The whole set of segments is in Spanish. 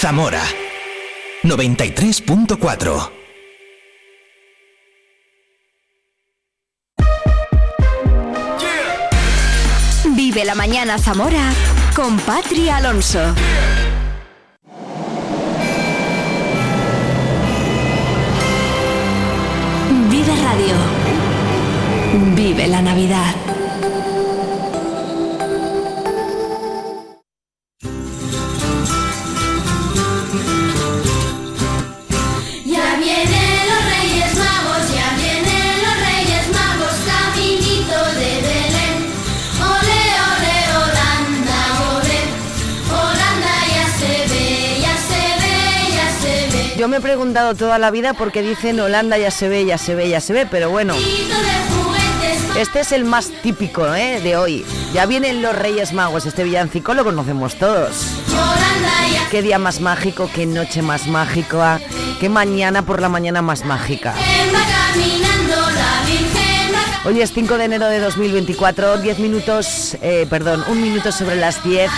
Zamora 93.4 Vive la mañana Zamora con Patria Alonso. Vive Radio. Vive la Navidad. Me he preguntado toda la vida por qué dicen Holanda ya se ve, ya se ve, ya se ve, pero bueno, este es el más típico ¿eh? de hoy. Ya vienen los Reyes Magos, este villancico lo conocemos todos. Qué día más mágico, qué noche más mágica, qué mañana por la mañana más mágica. Hoy es 5 de enero de 2024, 10 minutos, eh, perdón, un minuto sobre las 10.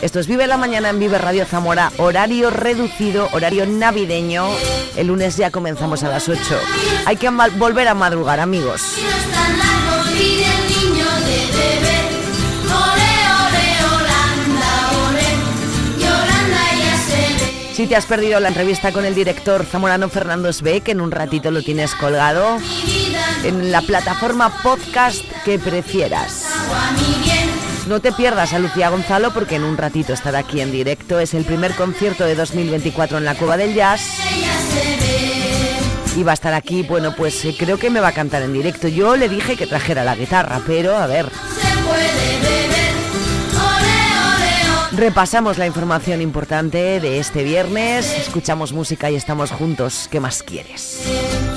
Esto es Vive la Mañana en Vive Radio Zamora, horario reducido, horario navideño. El lunes ya comenzamos a las 8. Hay que volver a madrugar, amigos. Si te has perdido la entrevista con el director zamorano Fernando que en un ratito lo tienes colgado en la plataforma podcast que prefieras. No te pierdas a Lucía Gonzalo porque en un ratito estará aquí en directo. Es el primer concierto de 2024 en la Cueva del Jazz. Y va a estar aquí, bueno, pues eh, creo que me va a cantar en directo. Yo le dije que trajera la guitarra, pero a ver, repasamos la información importante de este viernes, escuchamos música y estamos juntos. ¿Qué más quieres?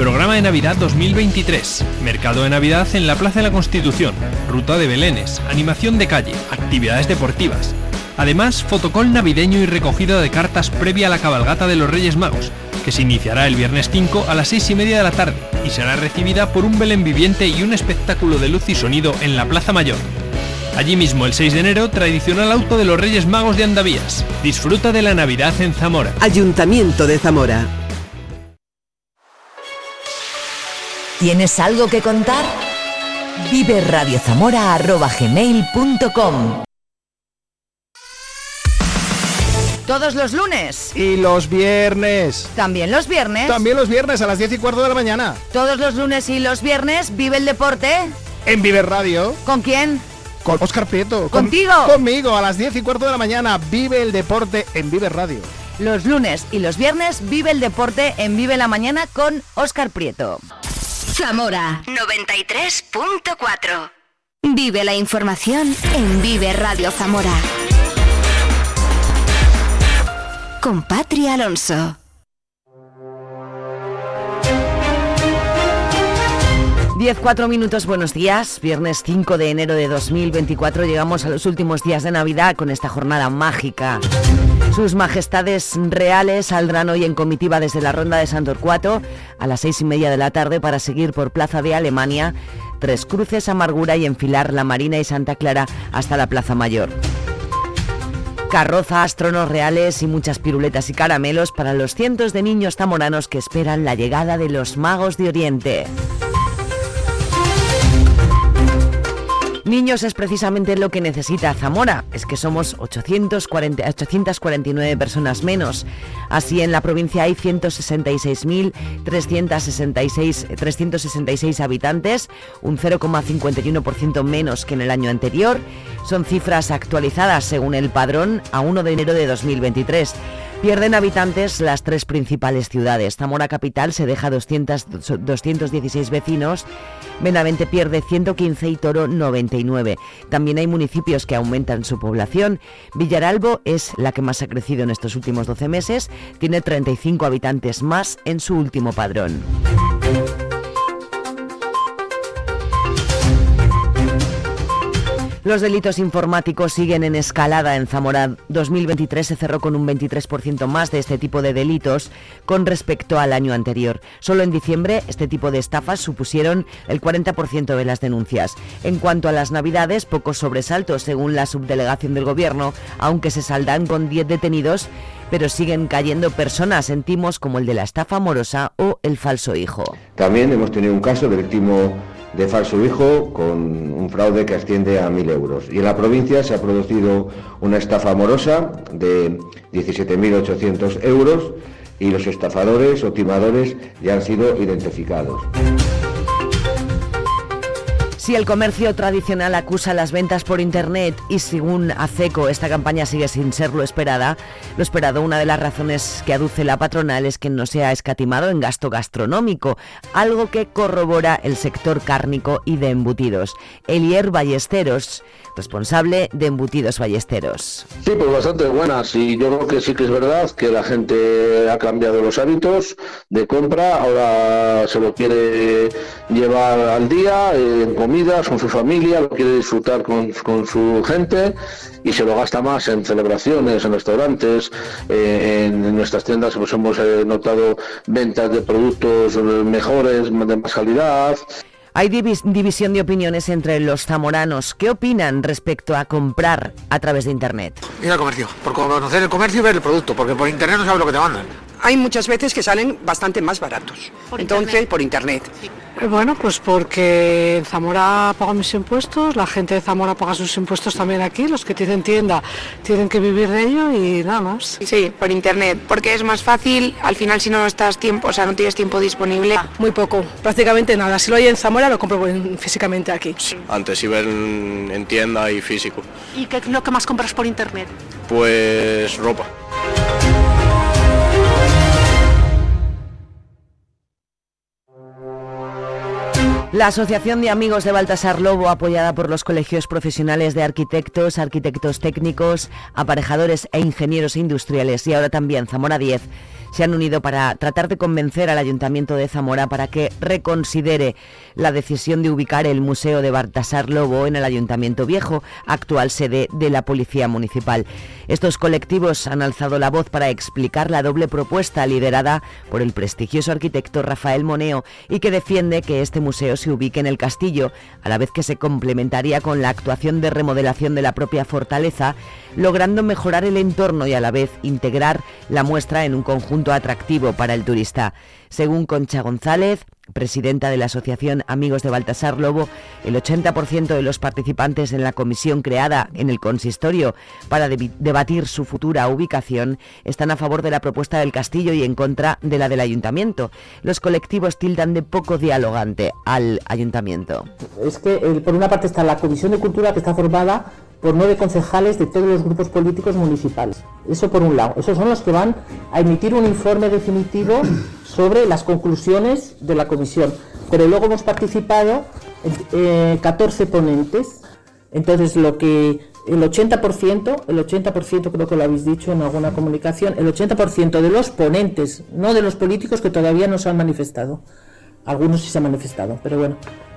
Programa de Navidad 2023. Mercado de Navidad en la Plaza de la Constitución. Ruta de Belenes. Animación de calle. Actividades deportivas. Además, fotocol navideño y recogida de cartas previa a la cabalgata de los Reyes Magos, que se iniciará el viernes 5 a las 6 y media de la tarde y será recibida por un Belén viviente y un espectáculo de luz y sonido en la Plaza Mayor. Allí mismo, el 6 de enero, tradicional auto de los Reyes Magos de Andavías. Disfruta de la Navidad en Zamora. Ayuntamiento de Zamora. ¿Tienes algo que contar? Vive gmail.com Todos los lunes, Y los viernes. también los viernes. También los viernes a las 10 y cuarto de la mañana. Todos los lunes y los viernes vive el deporte. En Viver Radio. ¿Con quién? Con Oscar Prieto. con- ¿Contigo? conmigo a las 10 y cuarto de la mañana. Vive el deporte en Viver Radio. Los lunes y los viernes vive el deporte en Vive la Mañana con Óscar Prieto. Zamora 93.4. Vive la información en Vive Radio Zamora. Con Patria Alonso. 10, 4 minutos, buenos días. Viernes 5 de enero de 2024 llegamos a los últimos días de Navidad con esta jornada mágica. Sus majestades reales saldrán hoy en comitiva desde la ronda de Santorcuato a las seis y media de la tarde para seguir por Plaza de Alemania, Tres Cruces, Amargura y enfilar la Marina y Santa Clara hasta la Plaza Mayor. Carrozas, tronos reales y muchas piruletas y caramelos para los cientos de niños zamoranos que esperan la llegada de los magos de Oriente. Niños es precisamente lo que necesita Zamora, es que somos 840 849 personas menos. Así en la provincia hay 166.366 366 habitantes, un 0,51% menos que en el año anterior. Son cifras actualizadas según el padrón a 1 de enero de 2023. Pierden habitantes las tres principales ciudades. Zamora Capital se deja 200 216 vecinos, Benavente pierde 115 y Toro 99. También hay municipios que aumentan su población. Villaralbo es la que más ha crecido en estos últimos 12 meses, tiene 35 habitantes más en su último padrón. Los delitos informáticos siguen en escalada en Zamora. 2023 se cerró con un 23% más de este tipo de delitos con respecto al año anterior. Solo en diciembre este tipo de estafas supusieron el 40% de las denuncias. En cuanto a las navidades, pocos sobresaltos según la subdelegación del gobierno, aunque se saldan con 10 detenidos pero siguen cayendo personas sentimos como el de la estafa amorosa o el falso hijo. También hemos tenido un caso de víctima de falso hijo con un fraude que asciende a 1.000 euros. Y en la provincia se ha producido una estafa amorosa de 17.800 euros y los estafadores o timadores ya han sido identificados. Si el comercio tradicional acusa las ventas por Internet y según ACECO esta campaña sigue sin ser lo esperada, lo esperado, una de las razones que aduce la patronal es que no se ha escatimado en gasto gastronómico, algo que corrobora el sector cárnico y de embutidos. Elier Ballesteros responsable de Embutidos Ballesteros. Sí, pues bastante buenas y yo creo que sí que es verdad que la gente ha cambiado los hábitos de compra, ahora se lo quiere llevar al día en con su familia, lo quiere disfrutar con, su gente y se lo gasta más en celebraciones, en restaurantes, eh, en, nuestras tiendas pues hemos eh, notado ventas de productos mejores, de más calidad. Hay división de opiniones entre los zamoranos. ¿Qué opinan respecto a comprar a través de Internet? Ir al comercio, por conocer el comercio y ver el producto, porque por Internet no sabes lo que te mandan. Hay muchas veces que salen bastante más baratos. Entonces, por Internet. Eh, bueno, pues porque en Zamora pagan mis impuestos, la gente de Zamora paga sus impuestos también aquí, los que tienen tienda tienen que vivir de ello y nada más. Sí, por internet, porque es más fácil, al final si no estás tiempo, o sea, no tienes tiempo disponible. Muy poco, prácticamente nada. Si lo hay en Zamora lo compro físicamente aquí. Antes iba en, en tienda y físico. ¿Y qué es lo que más compras por internet? Pues ropa. La Asociación de Amigos de Baltasar Lobo, apoyada por los colegios profesionales de arquitectos, arquitectos técnicos, aparejadores e ingenieros industriales y ahora también Zamora 10, se han unido para tratar de convencer al Ayuntamiento de Zamora para que reconsidere la decisión de ubicar el Museo de Baltasar Lobo en el Ayuntamiento Viejo, actual sede de la Policía Municipal. Estos colectivos han alzado la voz para explicar la doble propuesta liderada por el prestigioso arquitecto Rafael Moneo y que defiende que este museo se ubique en el castillo, a la vez que se complementaría con la actuación de remodelación de la propia fortaleza, logrando mejorar el entorno y a la vez integrar la muestra en un conjunto atractivo para el turista. Según Concha González, presidenta de la Asociación Amigos de Baltasar Lobo, el 80% de los participantes en la comisión creada en el consistorio para debatir su futura ubicación están a favor de la propuesta del castillo y en contra de la del ayuntamiento. Los colectivos tildan de poco dialogante al ayuntamiento. Es que por una parte está la Comisión de Cultura que está formada por nueve concejales de todos los grupos políticos municipales. Eso por un lado. Esos son los que van a emitir un informe definitivo sobre las conclusiones de la comisión. Pero luego hemos participado eh, 14 ponentes. Entonces lo que el 80%, el 80% creo que lo habéis dicho en alguna comunicación, el 80% de los ponentes, no de los políticos que todavía no se han manifestado. Algunos sí se han manifestado, pero bueno,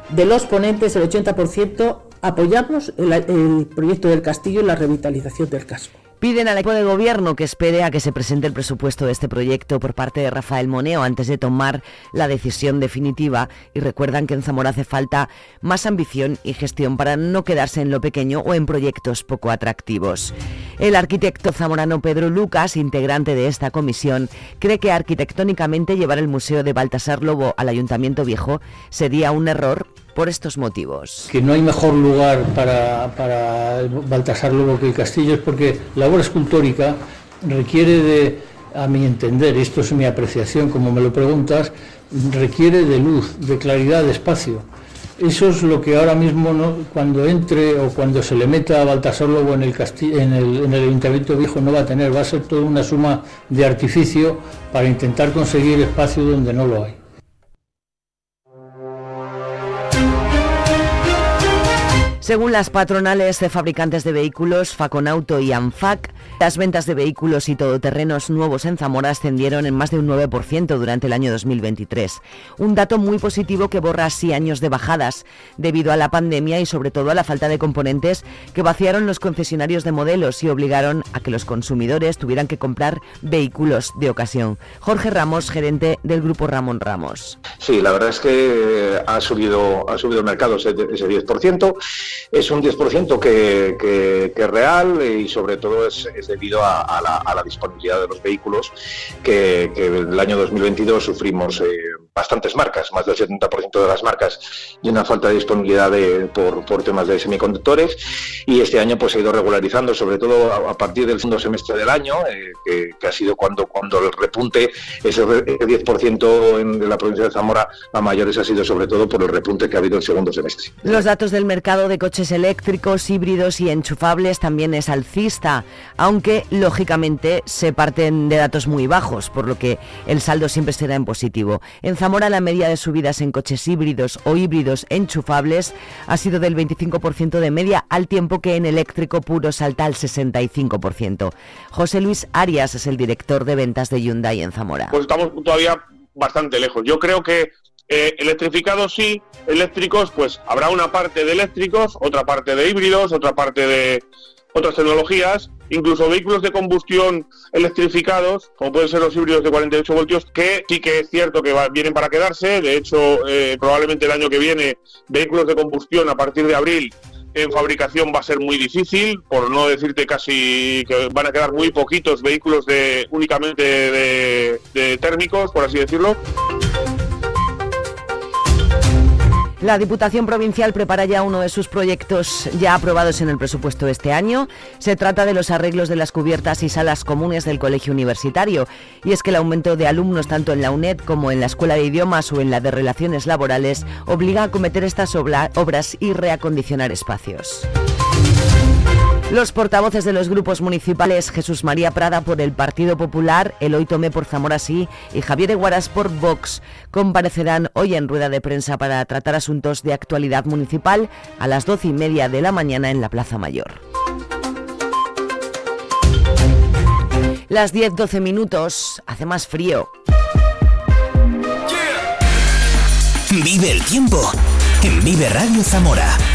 de los ponentes el 80% apoyamos el, proyecto del castillo y la revitalización del casco. Piden al equipo de gobierno que espere a que se presente el presupuesto de este proyecto por parte de Rafael Moneo antes de tomar la decisión definitiva y recuerdan que en Zamora hace falta más ambición y gestión para no quedarse en lo pequeño o en proyectos poco atractivos. El arquitecto zamorano Pedro Lucas, integrante de esta comisión, cree que arquitectónicamente llevar el Museo de Baltasar Lobo al Ayuntamiento Viejo sería un error por estos motivos. Que no hay mejor lugar para, Baltasar Lobo que el castillo es porque la obra escultórica requiere de, a mi entender, esto es mi apreciación como me lo preguntas, requiere de luz, de claridad, de espacio. Eso es lo que ahora mismo cuando entre o cuando se le meta a Baltasar Lobo en el, en, el, en el Ayuntamiento Viejo no va a tener, va a ser toda una suma de artificio para intentar conseguir espacio donde no lo hay. Según las patronales de fabricantes de vehículos Faconauto y ANFAC, las ventas de vehículos y todoterrenos nuevos en Zamora ascendieron en más de un 9% durante el año 2023. Un dato muy positivo que borra así años de bajadas debido a la pandemia y sobre todo a la falta de componentes que vaciaron los concesionarios de modelos y obligaron a que los consumidores tuvieran que comprar vehículos de ocasión. Jorge Ramos, gerente del grupo Ramón Ramos. Sí, la verdad es que ha subido, ha subido el mercado ese, ese 10% es un 10% que, que, que, es real y sobre todo es, es debido a, la, disponibilidad de los vehículos que, que el año 2022 sufrimos eh, bastantes marcas, más del 70% de las marcas y una falta de disponibilidad por, por, temas de semiconductores y este año pues ha ido regularizando sobre todo a, partir del segundo semestre del año eh, que, ha sido cuando, cuando el repunte ese 10% en la provincia de Zamora a mayores ha sido sobre todo por el repunte que ha habido el segundo semestre. Los datos del mercado de coches eléctricos, híbridos y enchufables también es alcista, aunque lógicamente se parten de datos muy bajos, por lo que el saldo siempre será en positivo. Zamora la media de subidas en coches híbridos o híbridos enchufables ha sido del 25% de media, al tiempo que en eléctrico puro salta al 65%. José Luis Arias es el director de ventas de Hyundai en Zamora. Pues estamos todavía bastante lejos. Yo creo que eh, electrificados sí, eléctricos, pues habrá una parte de eléctricos, otra parte de híbridos, otra parte de otras tecnologías, incluso vehículos de combustión electrificados, como pueden ser los híbridos de 48 voltios, que sí que es cierto que vienen para quedarse. De hecho, eh, probablemente el año que viene, vehículos de combustión a partir de abril en fabricación va a ser muy difícil, por no decirte casi que van a quedar muy poquitos vehículos de únicamente de térmicos, por así decirlo. La Diputación Provincial prepara ya uno de sus proyectos ya aprobados en el presupuesto de este año. Se trata de los arreglos de las cubiertas y salas comunes del colegio universitario. Y es que el aumento de alumnos tanto en la UNED como en la Escuela de Idiomas o en la de Relaciones Laborales obliga a acometer estas obras y reacondicionar espacios. Los portavoces de los grupos municipales Jesús María Prada por el Partido Popular, Eloy Tomé por Zamora Sí y Javier Eguaras por Vox comparecerán hoy en rueda de prensa para tratar asuntos de actualidad municipal a las doce y media de la mañana en la Plaza Mayor. Las 10-12 minutos, hace más frío. Vive el tiempo en Vive Radio Zamora.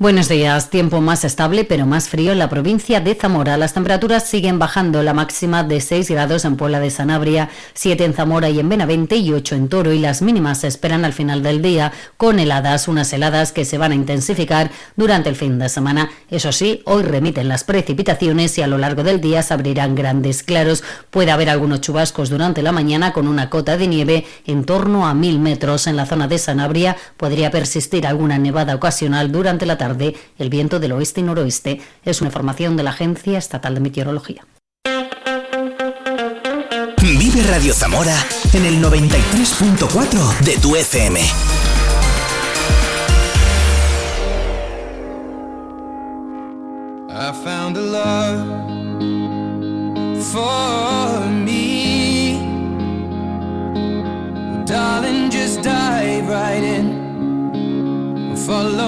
Buenos días. Tiempo más estable pero más frío en la provincia de Zamora. Las temperaturas siguen bajando. La máxima de 6 grados en Puebla de Sanabria, 7 en Zamora y en Benavente y 8 en Toro. Y las mínimas se esperan al final del día con heladas, unas heladas que se van a intensificar durante el fin de semana. Eso sí, hoy remiten las precipitaciones y a lo largo del día se abrirán grandes claros. Puede haber algunos chubascos durante la mañana con una cota de nieve en torno a 1000 metros. En la zona de Sanabria podría persistir alguna nevada ocasional durante la tarde tarde, el viento del oeste y noroeste. Es una información de la Agencia Estatal de Meteorología. Vive Radio Zamora en el 93.4 de tu FM. I found a love for me. Darling, just dive right in. Follow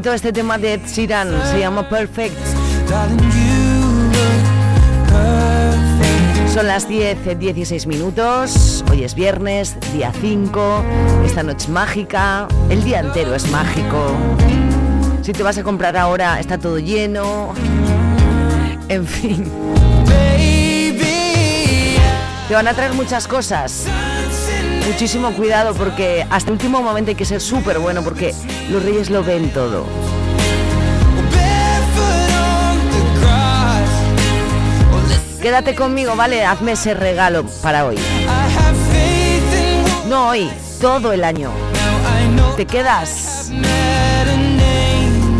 bonito este tema de Ed se llama Perfect. Son las 10, 16 minutos, hoy es viernes, día 5, esta noche es mágica, el día entero es mágico. Si te vas a comprar ahora está todo lleno, en fin. Te van a traer muchas cosas. Muchísimo cuidado porque hasta el último momento hay que ser súper bueno porque los reyes lo ven todo. Quédate conmigo, ¿vale? Hazme ese regalo para hoy. No hoy, todo el año. ¿Te quedas?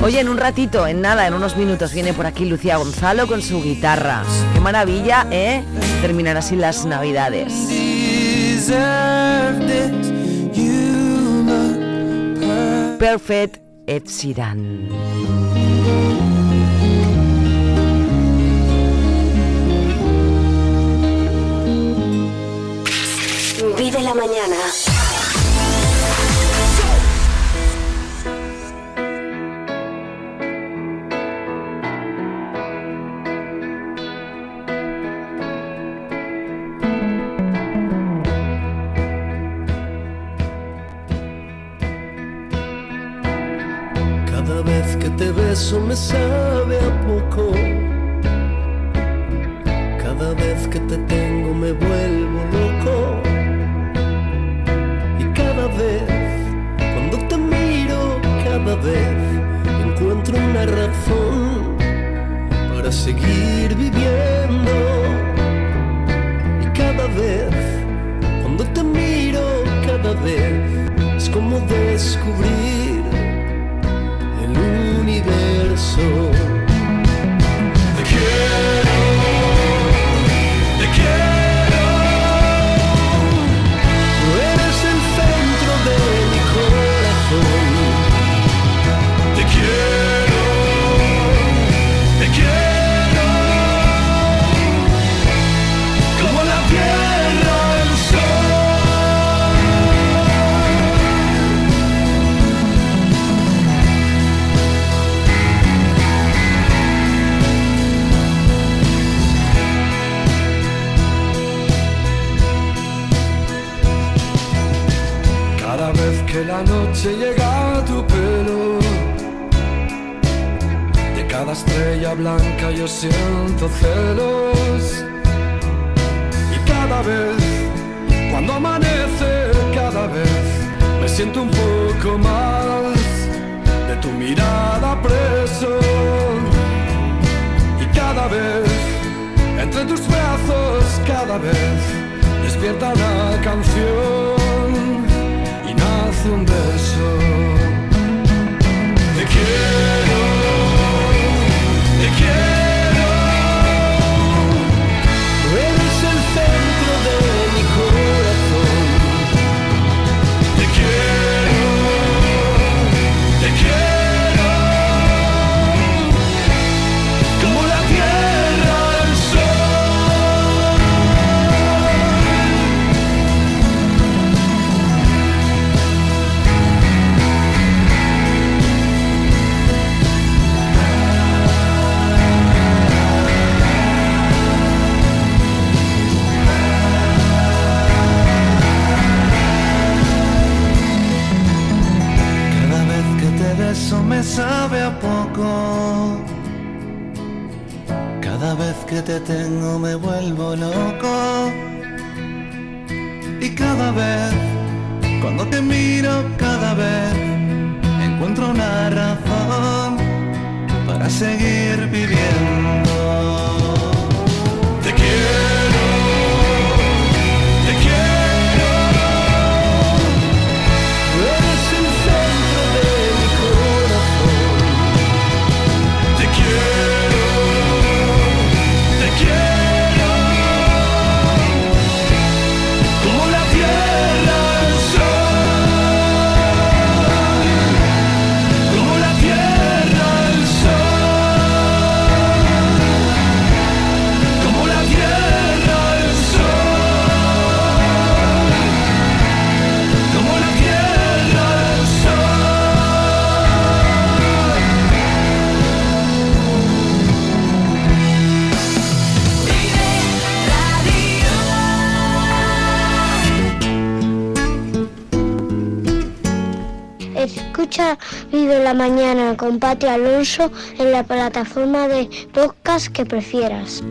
Oye, en un ratito, en nada, en unos minutos, viene por aquí Lucía Gonzalo con su guitarra. Qué maravilla, ¿eh? Terminar así las navidades. Perfect Ed Sheeran. Vive la mañana. Beso me sabe a poco. Cada vez que te tengo me vuelvo loco. Y cada vez, cuando te miro, cada vez encuentro una razón para seguir viviendo. Y cada vez, cuando te miro, cada vez es como descubrir universo. Te quiero, Que la noche llega a tu pelo, de cada estrella blanca yo siento celos. Y cada vez, cuando amanece, cada vez me siento un poco más de tu mirada preso. Y cada vez, entre tus brazos, cada vez despierta una canción y nace un beso. Te quiero, te quiero. Beso me sabe a poco. Cada vez que te tengo me vuelvo loco. Y cada vez, cuando te miro, cada vez encuentro una razón para seguir viviendo. con Pati Alonso en la plataforma de podcast que prefieras.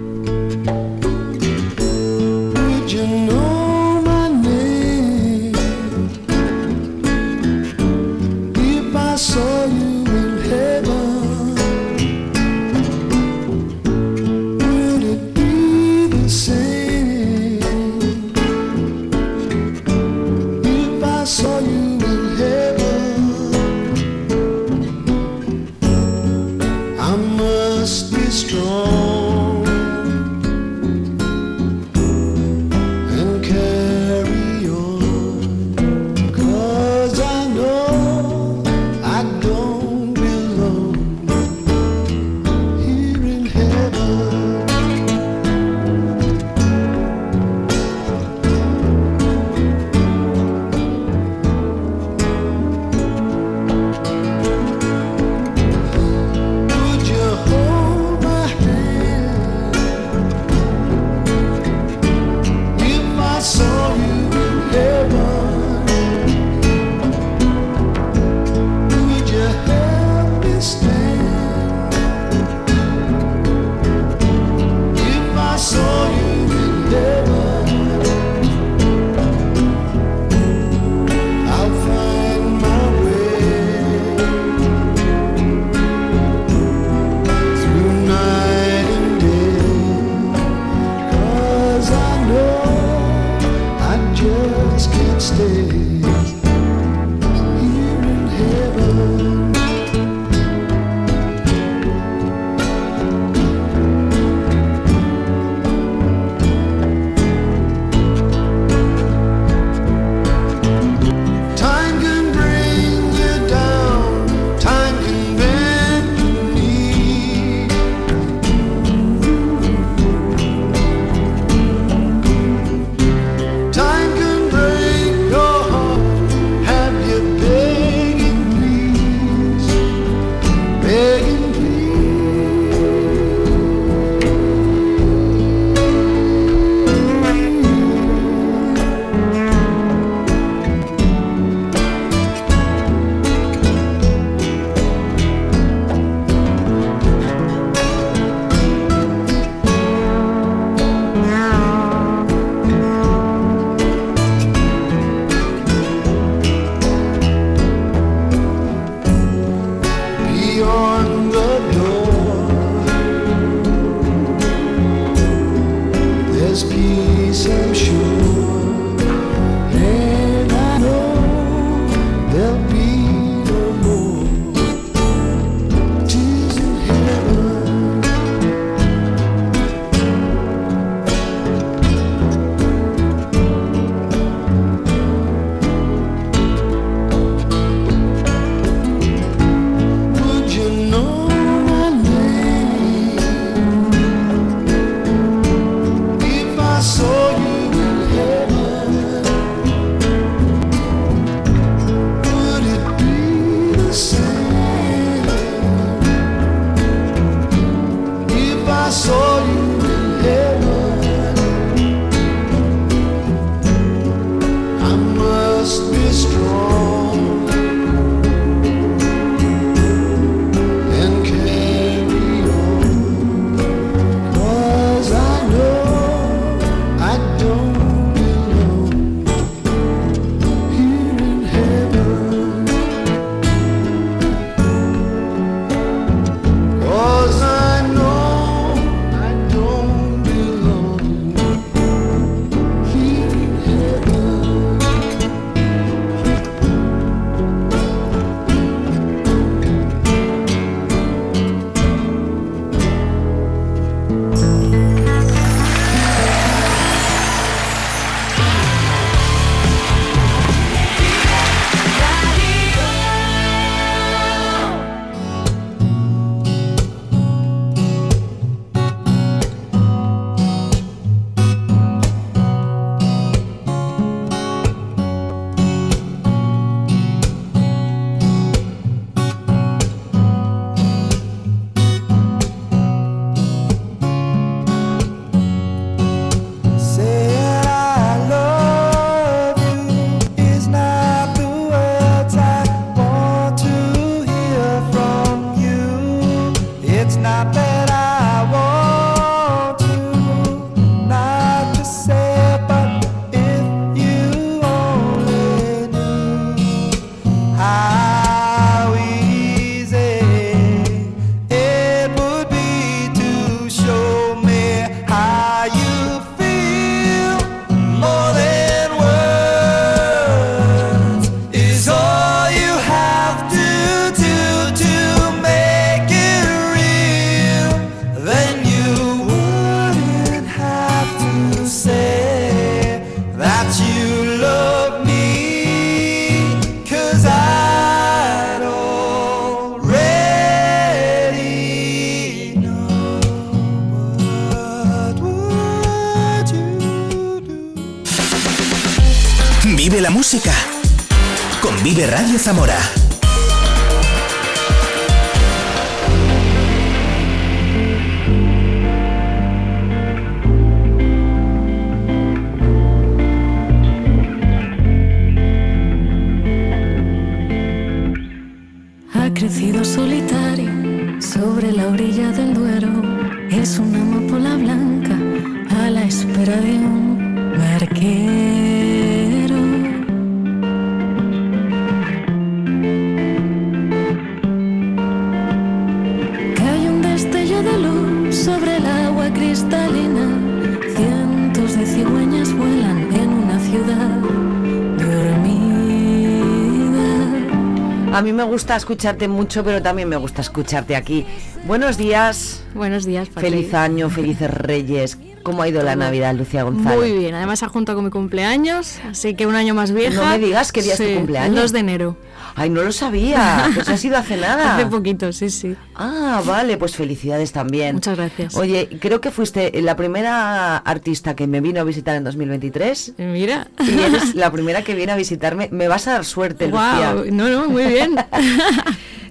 Gusta escucharte mucho, pero también me gusta escucharte aquí. Buenos días. Buenos días. Feliz año, felices reyes. ¿Cómo ha ido la Navidad, Lucía González? Muy bien, además ha juntado con mi cumpleaños, así que un año más vieja. No me digas qué día es tu Sí, cumpleaños. El 2 de enero. Ay, no lo sabía. Pues ha sido hace nada. Hace poquito, sí, sí. Ah, vale, pues felicidades también. Muchas gracias. Oye, creo que fuiste la primera artista que me vino a visitar en 2023. Mira. Y eres la primera que viene a visitarme. Me vas a dar suerte, Lucía. Guau, no, no, muy bien.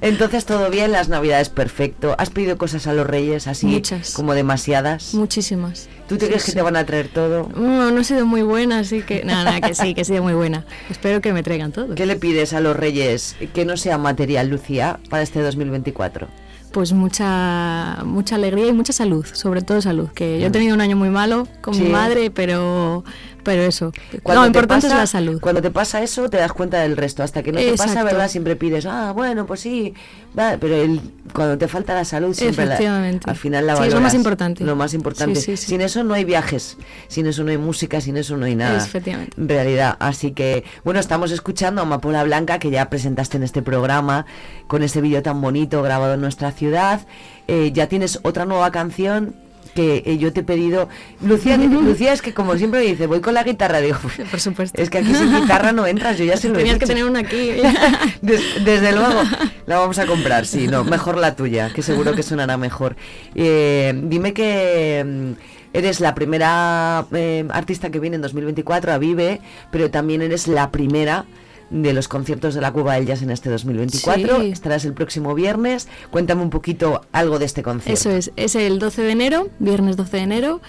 Entonces, todo bien, las navidades perfecto. ¿Has pedido cosas a los reyes así Muchas. como demasiadas? Muchísimas. ¿Tú te Sí, crees que te van a traer todo? No, no he sido muy buena, así que. Nada, nada, que sí, que he sido muy buena. Espero que me traigan todo. ¿Qué le pides a los reyes que no sea material, Lucía, para este 2024? Pues mucha mucha alegría y mucha salud, sobre todo salud. Que yo he tenido un año muy malo con Sí. mi madre, pero pero eso. Cuando lo te importante pasa- es la salud. Cuando te pasa eso, te das cuenta del resto. Hasta que no te pasa. ¿verdad? Siempre pides, ah, bueno, pues sí. va", Pero el, cuando te falta la salud, siempre la- Efectivamente. al final la Sí, es lo valoras. más importante. Lo más importante. Sí, sí, sí. Sin eso no hay viajes, sin eso no hay música, sin eso no hay nada. Efectivamente. En realidad. Así que, bueno, estamos escuchando a Amapola Blanca, que ya presentaste en este programa, con ese vídeo tan bonito grabado en nuestra ciudad. Eh, ya tienes otra nueva canción que eh, yo te he pedido. Lucía, Lucía es que como siempre dice, voy con la guitarra, digo, "Pues, Por supuesto. es que aquí sin guitarra no entras, yo ya se lo he Tenías que tener una aquí. Des- desde luego, la vamos a comprar, sí, no, mejor la tuya, que seguro que sonará mejor. Eh, dime que mm, eres la primera eh, artista que viene en 2024 a Vive, pero también eres la primera de los conciertos de la Cuba del Jazz en este 2024. Sí. Estarás el próximo viernes. Cuéntame un poquito algo de este concierto. Eso es, es el 12 de enero, viernes 12 de enero.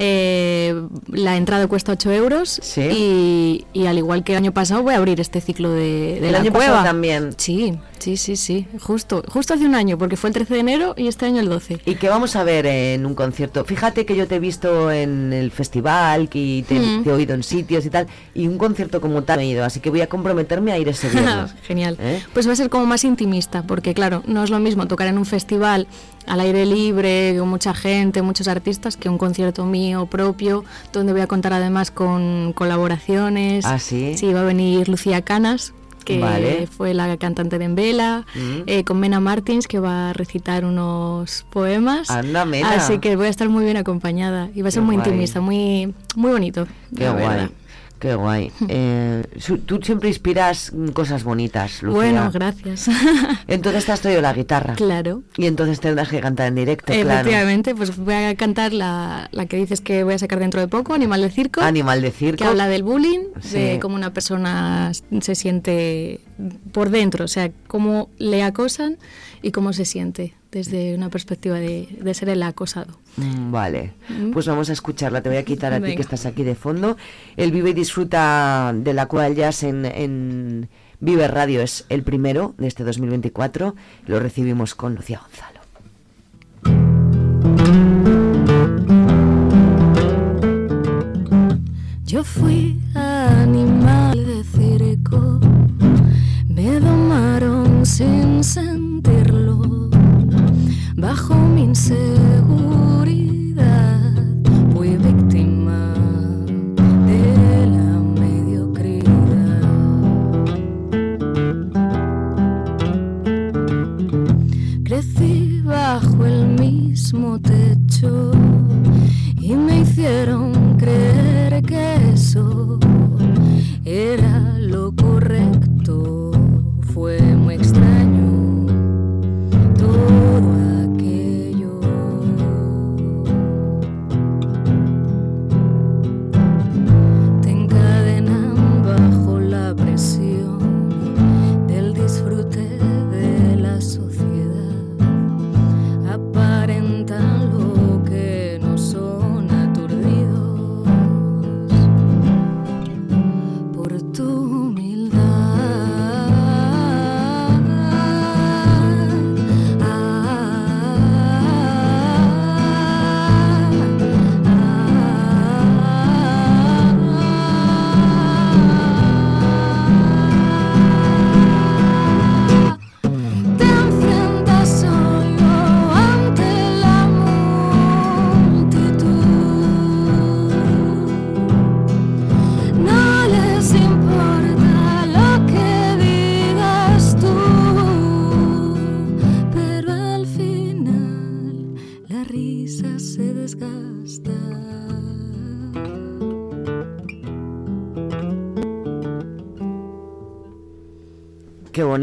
Eh, la entrada cuesta 8 euros y, y al igual que el año pasado voy a abrir este ciclo de, de El la año cueva. pasado también. Sí, sí, sí, sí, justo, justo hace un año, porque fue el 13 de enero y este año el 12. ¿Y qué vamos a ver en un concierto? Fíjate que yo te he visto en el festival, que te, Mm. te he oído en sitios y tal, y un concierto como tal no he ido, así que voy a comprometerme a ir ese viernes. Genial. ¿Eh? Pues va a ser como más intimista, porque claro, no es lo mismo tocar en un festival al aire libre, con mucha gente, muchos artistas, que un concierto mío propio, donde voy a contar además con colaboraciones. ¿Ah, sí? Sí, va a venir Lucía Canas, que Vale. fue la cantante de Envela, Mm. eh, con Mena Martins, que va a recitar unos poemas. Anda, Mena. Así que voy a estar muy bien acompañada y va a ser Qué muy guay. intimista, muy, muy bonito. Qué guay. Qué guay. Eh, tú siempre inspiras cosas bonitas, Lucía. Bueno, gracias. Entonces te has traído la guitarra. Claro. Y entonces tendrás que cantar en directo, claro. Efectivamente, pues voy a cantar la, la que dices que voy a sacar dentro de poco, Animal de Circo. Animal de circo. Que habla del bullying, Sí. de cómo una persona se siente por dentro, o sea, cómo le acosan y cómo se siente desde una perspectiva de, de ser el acosado. Mm, Vale, Mm. pues vamos a escucharla. Te voy a quitar a ti que estás aquí de fondo. El Vive y Disfruta de la Cual Jazz en, en Vive Radio es el primero de este 2024. Lo recibimos con Lucía Gonzalo. Yo fui animal de circo, me sin sentirlo. Bajo mi inseguridad fui víctima de la mediocridad. Crecí bajo el mismo techo y me hicieron creer que eso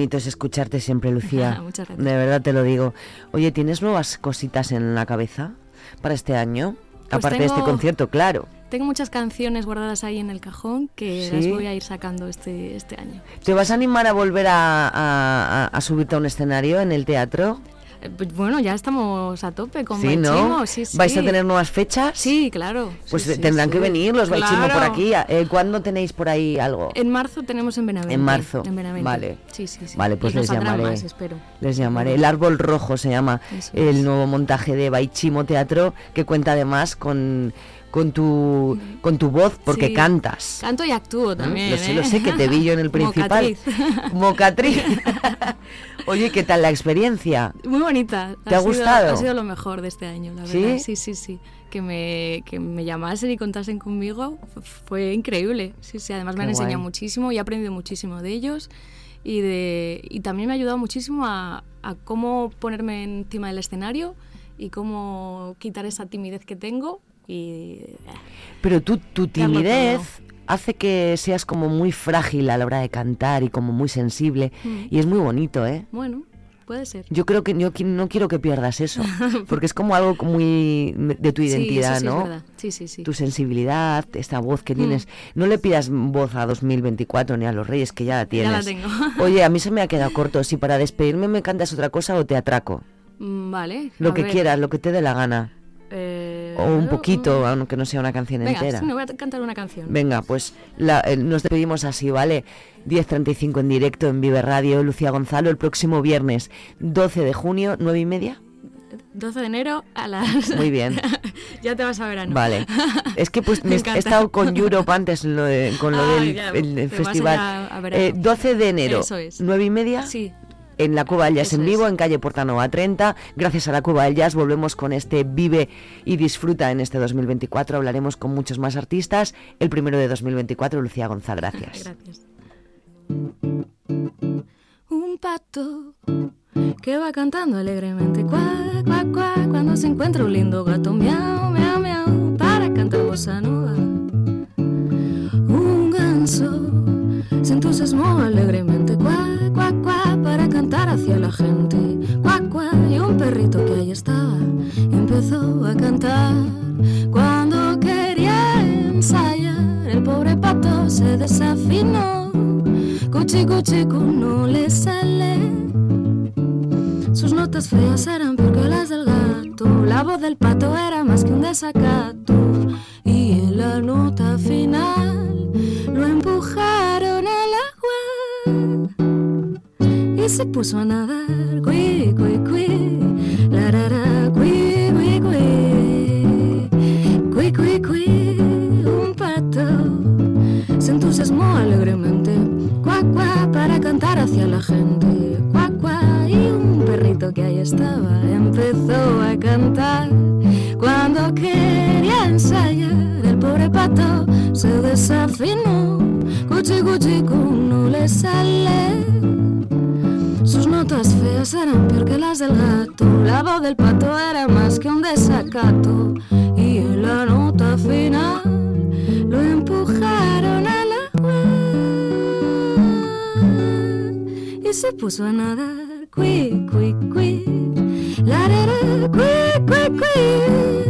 bonito es escucharte siempre, Lucía. Muchas gracias. De verdad te lo digo. Oye, ¿tienes nuevas cositas en la cabeza para este año? Pues Aparte de este tengo- concierto, claro. Tengo muchas canciones guardadas ahí en el cajón que ¿Sí? las voy a ir sacando este, este año. ¿Te vas a animar a volver a- a- a subirte a un escenario en el teatro? Eh, pues bueno, ya estamos a tope con Sí, ¿no? Baichimo, sí, sí. ¿Vais a tener nuevas fechas? Sí, claro. Pues Sí, tendrán que venir los Baichimo por aquí. Eh, ¿Cuándo tenéis por ahí algo? En marzo tenemos en Benavente. En marzo. En Benavente. Vale. Sí, sí, sí. Vale, pues Y les llamaré. más, espero. Les llamaré. El Árbol Rojo se llama Eso el nuevo montaje de Baichimo Teatro que cuenta además con, con, tu, con tu voz porque Sí. cantas. Canto y actúo también. Lo sé, ¿eh? lo sé, que te vi yo en el principal. Mocatriz. Mocatriz. Oye, ¿qué tal la experiencia? Muy bonita. ¿Te ha sido- gustado? ha sido lo mejor de este año, la ¿Sí? verdad. Sí, sí, sí. Que me, que me llamasen y contasen conmigo fue increíble. Sí, sí. Además me Qué han enseñado guay. muchísimo y he aprendido muchísimo de ellos. Y, de, y también me ha ayudado muchísimo a, a cómo ponerme encima del escenario y cómo quitar esa timidez que tengo. Y Pero tú, tu timidez hace que seas como muy frágil a la hora de cantar y como muy sensible. Mm. Y es muy bonito, ¿eh? bueno, puede ser. Yo creo que yo no quiero que pierdas eso, porque es como algo muy de tu Sí, eso identidad, es ¿no? verdad. Sí, sí, sí. Tu sensibilidad, esta voz que Mm. tienes. No le pidas voz a 2024 ni a los Reyes, que ya la Ya la tienes. tengo. Oye, a mí se me ha quedado corto. Si para despedirme me cantas otra cosa o te atraco. Mm, Vale. Lo que ver. quieras, lo que te dé la gana. Eh, O un poquito, aunque no sea una canción Venga, entera. sí, me voy a cantar una canción. Venga, pues la- eh, nos despedimos así, ¿vale? 10.35 en directo en Vive Radio, Lucía Gonzalo, el próximo viernes 12 de junio, 9 y media. 12 de enero a las... Muy bien. ya te vas a verano. Vale. Es que pues Me he estado con Europe antes lo de- con lo Ah, del ya, el- el vas festival. a verano. Eh, 12 de enero, Eso es. 9 y media. Sí. En la Cueva del Jazz Eso en vivo, es. en calle Portanova 30. Gracias a la Cueva del Jazz volvemos con este Vive y Disfruta en este 2024. Hablaremos con muchos más artistas. El primero de 2024, Lucía González. Gracias. Gracias. Un pato que va cantando alegremente cuac, cuac, cuac, cuando se encuentra un lindo gato miau, miau, miau, para cantar bossa nova. Un ganso se entusiasmó alegremente cuac, hacia la gente. Cuac, cuac, y un perrito que ahí estaba empezó a cantar. Cuando quería ensayar el pobre pato se desafinó. Cuchi cuchi cu, no le sale. Sus notas feas eran peor que las del gato. La voz del pato era más que un desacato. Y en la nota y se puso a nadar. Cui cui cui. La ra, cui cui cui. Cui cui cui. Un pato se entusiasmó alegremente. Cuac cuac para cantar hacia la gente. Cuac cuac y un perrito que ahí estaba empezó a cantar. Cuando quería ensayar el pobre pato se desafinó. Cuchi cuchi cu, no le sale notas feas eran peor que las del gato. La voz del pato era más que un desacato. Y en la nota final lo empujaron al agua y se puso a nadar cui cui cui. La ra, ra, cui cui cui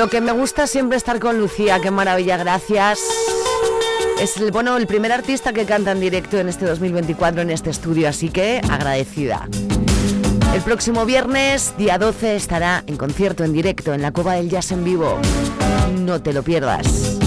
Lo que me gusta siempre estar con Lucía, qué maravilla, gracias. Es el, bueno, el primer artista que canta en directo en este 2024 en este estudio, así que agradecida. El próximo viernes, día 12, estará en concierto en directo en la Cueva del Jazz en vivo. No te lo pierdas.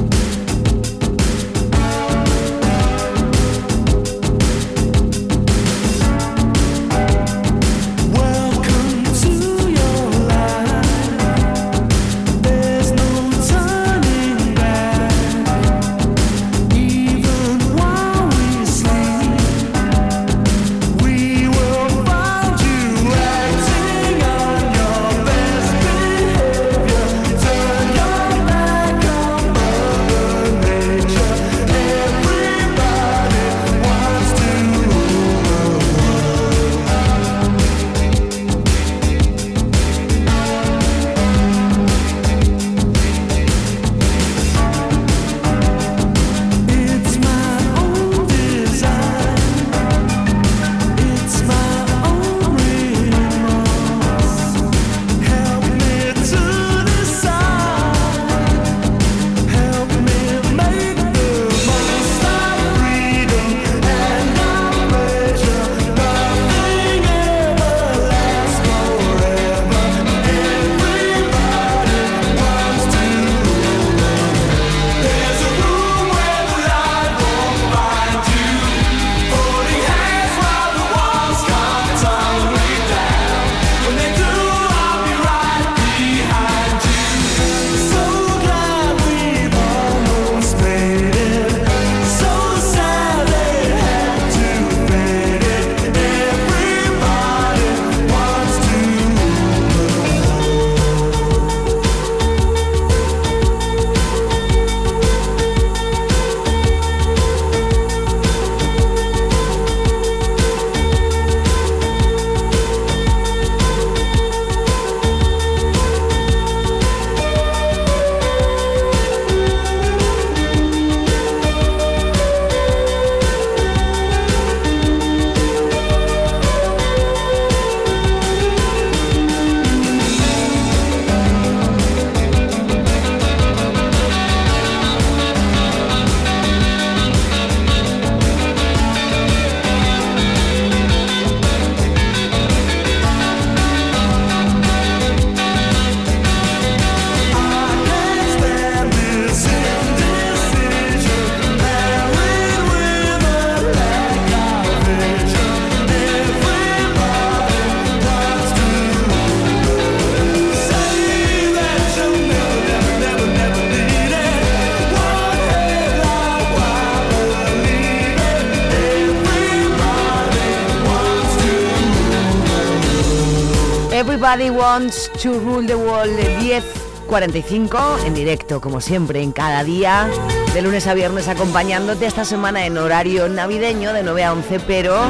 Wants to Rule the World de 10.45 en directo, como siempre, en cada día, de lunes a viernes, acompañándote esta semana en horario navideño de 9 a 11, pero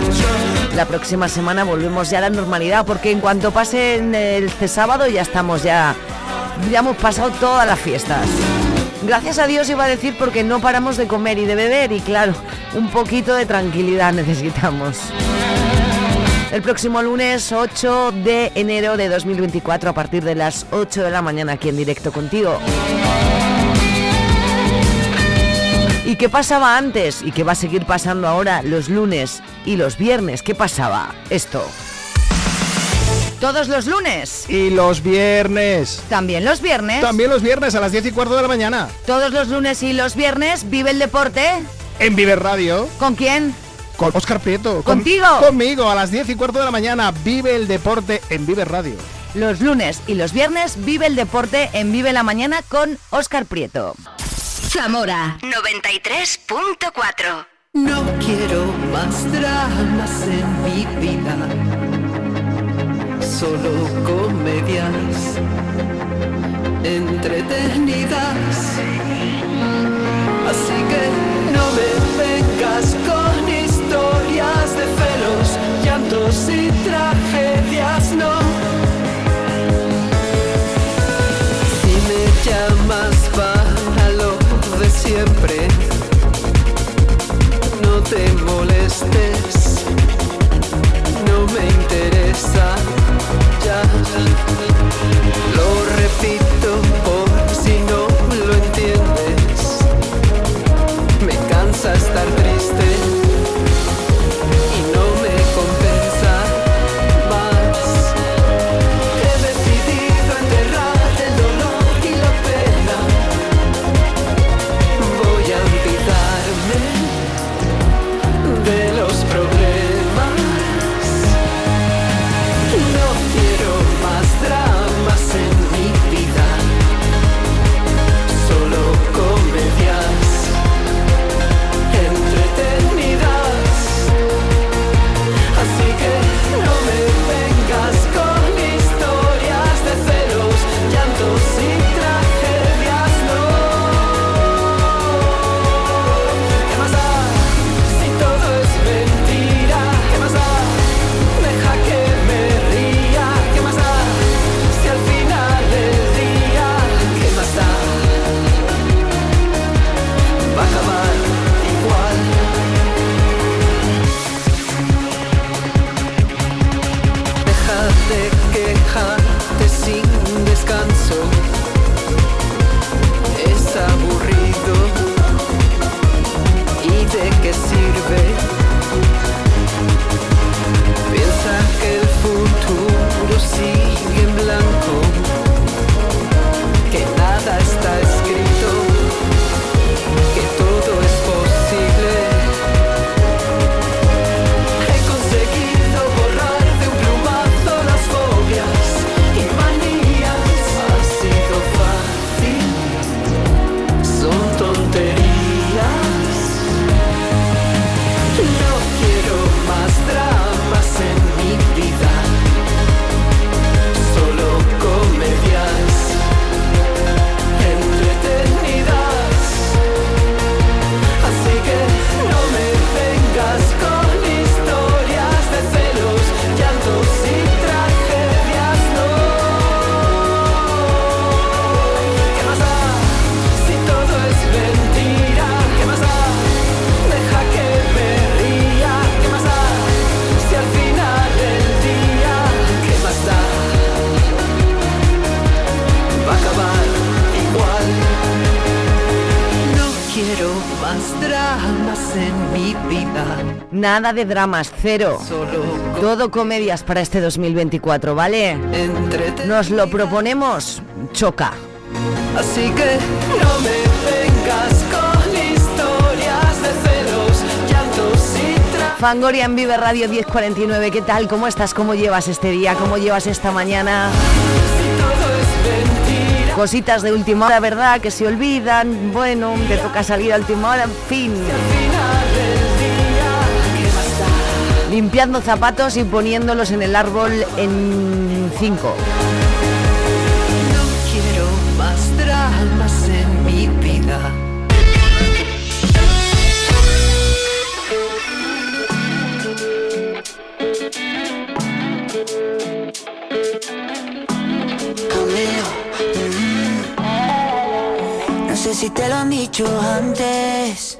la próxima semana volvemos ya a la normalidad, porque en cuanto pase este sábado ya estamos ya, ya hemos pasado todas las fiestas. Gracias a Dios iba a decir porque no paramos de comer y de beber y claro, un poquito de tranquilidad necesitamos el próximo lunes 8 de enero de 2024 a partir de las 8 de la mañana aquí en directo contigo. ¿Y qué pasaba antes y qué va a seguir pasando ahora los lunes y los viernes? ¿Qué pasaba? Esto. Todos los lunes. Y los viernes. También los viernes. También los viernes a las 10 y cuarto de la mañana. Todos los lunes y los viernes vive el deporte. En Vive Radio. ¿Con quién? Con Oscar Prieto. ¿Contigo? conmigo, a las 10 y cuarto de la mañana. Vive el deporte en Vive Radio. Los lunes y los viernes vive el deporte en Vive la Mañana con Oscar Prieto. Zamora 93.4 No quiero más dramas en mi vida, solo comedias entretenidas. Así que no me vengas con llantos y tragedias, no. En mi vida. Nada de dramas, cero. Todo comedias para este 2024, ¿vale? Nos lo proponemos, choca. Así que no me vengas con historias de celos, llantos y tra- Fangoria en Vive Radio 1049, ¿qué tal? ¿Cómo estás? ¿Cómo llevas este día? ¿Cómo llevas esta mañana? Cositas de última hora, ¿verdad? Que se olvidan. Bueno, te toca salir a última hora, en fin. Limpiando zapatos y poniéndolos en el árbol en 5. Quiero más dramas en mi vida. Mm. No sé si te lo han dicho antes,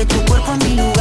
Que tu cuerpo es mi lugar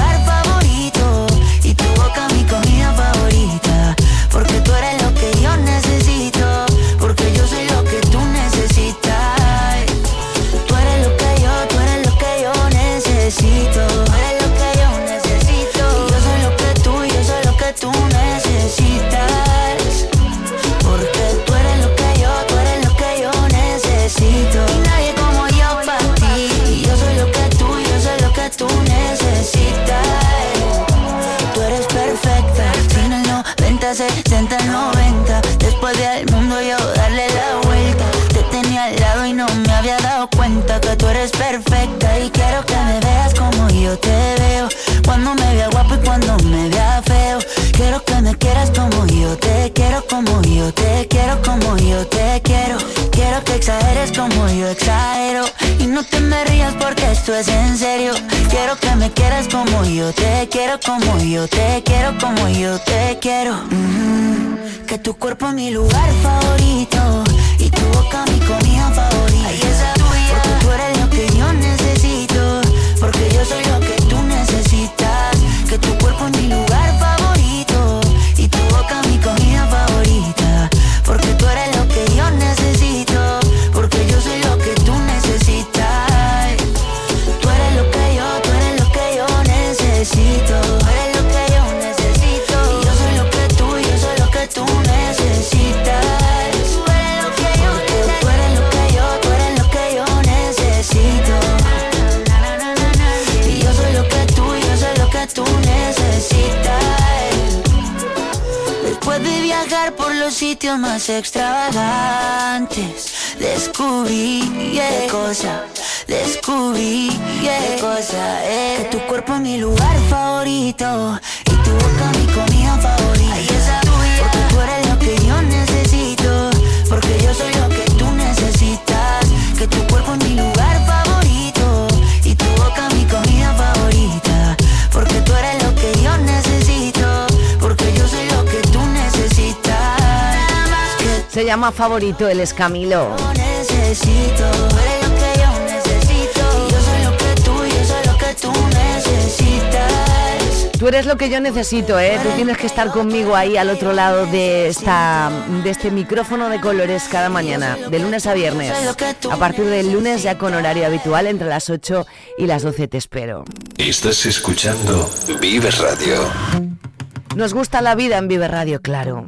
cuerpo es mi lugar favorito llama favorito, el escamilo. Necesito, eres lo que yo necesito. Y yo soy lo que tú, yo soy lo que tú necesitas. Tú eres lo que yo necesito, ¿eh? Tú tienes que estar conmigo ahí al otro lado de, esta, de este micrófono de colores cada mañana, de lunes a viernes. A partir del lunes ya con horario habitual, entre las 8 y las 12 te espero. Estás escuchando Vive Radio. Nos gusta la vida en Vive Radio, claro.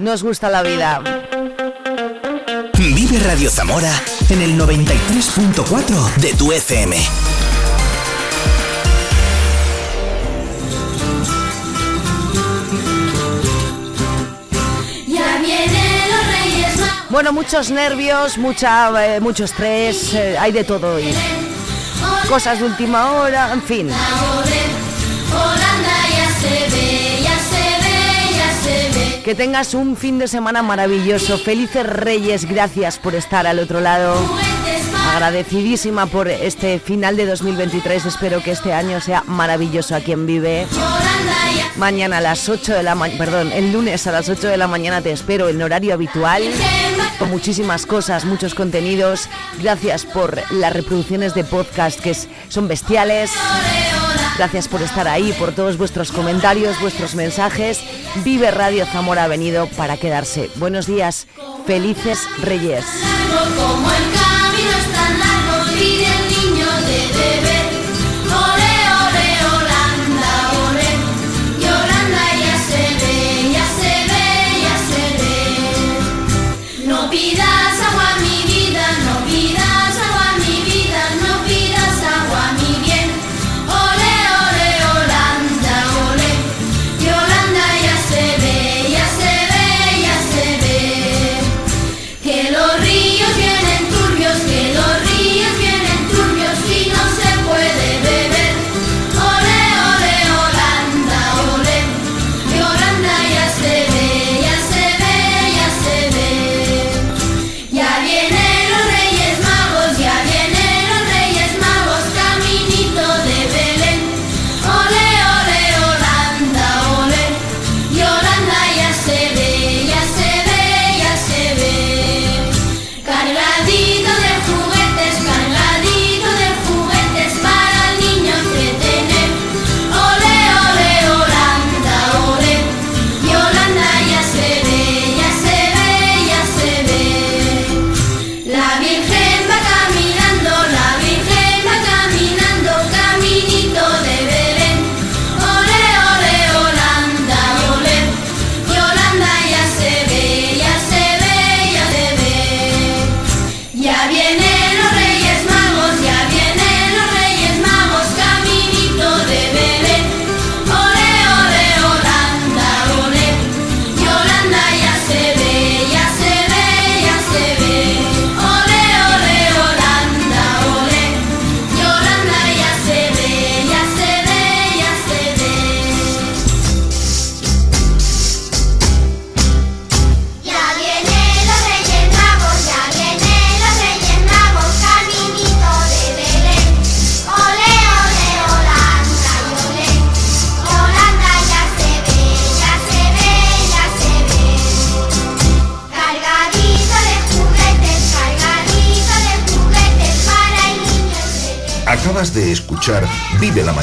Nos gusta la vida. Vive Radio Zamora en el 93.4 de tu FM. Ya vienen los Reyes Magos. Bueno, muchos nervios, mucha, eh, mucho estrés, eh, hay de todo hoy. Cosas de última hora, en fin. Que tengas un fin de semana maravilloso. Felices Reyes, gracias por estar al otro lado. Agradecidísima por este final de 2023. Espero que este año sea maravilloso a quien vive. Mañana a las 8 de la mañana, perdón, el lunes a las 8 de la mañana te espero en horario habitual. Con muchísimas cosas, muchos contenidos. Gracias por las reproducciones de podcast que son bestiales. Gracias por estar ahí, por todos vuestros comentarios, vuestros mensajes. Vive Radio Zamora ha venido para quedarse. Buenos días, felices Reyes.